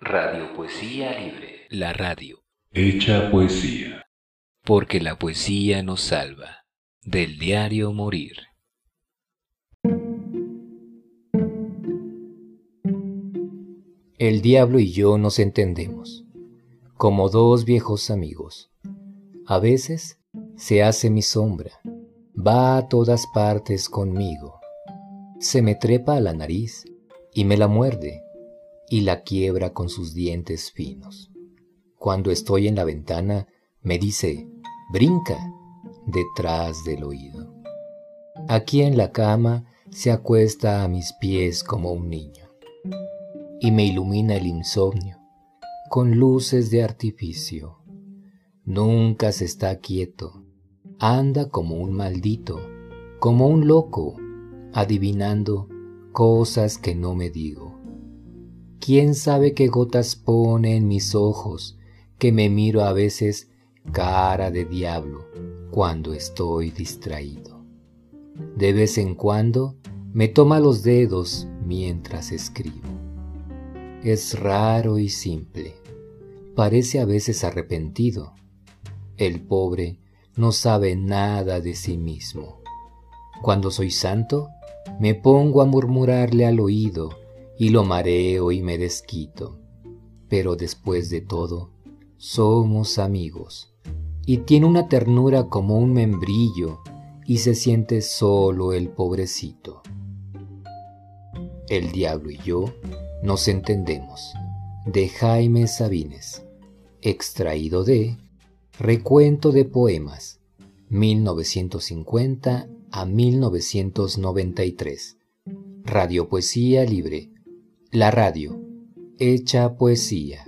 Radio Poesía Libre. La radio. Hecha poesía. Porque la poesía nos salva. Del diario Morir. El diablo y yo nos entendemos, como dos viejos amigos. A veces se hace mi sombra, va a todas partes conmigo. Se me trepa a la nariz y me la muerde y la quiebra con sus dientes finos. Cuando estoy en la ventana, me dice, brinca, detrás del oído. Aquí en la cama se acuesta a mis pies como un niño y me ilumina el insomnio con luces de artificio. Nunca se está quieto, anda como un maldito, como un loco, adivinando cosas que no me digo. ¿Quién sabe qué gotas pone en mis ojos que me miro a veces cara de diablo cuando estoy distraído? De vez en cuando me toma los dedos mientras escribo. Es raro y simple. Parece a veces arrepentido. El pobre no sabe nada de sí mismo. Cuando soy santo, me pongo a murmurarle al oído y lo mareo y me desquito. Pero después de todo, somos amigos. Y tiene una ternura como un membrillo y se siente solo el pobrecito. El diablo y yo nos entendemos. De Jaime Sabines. Extraído de Recuento de Poemas, 1950 a 1993. Radio Poesía Libre la radio, hecha poesía.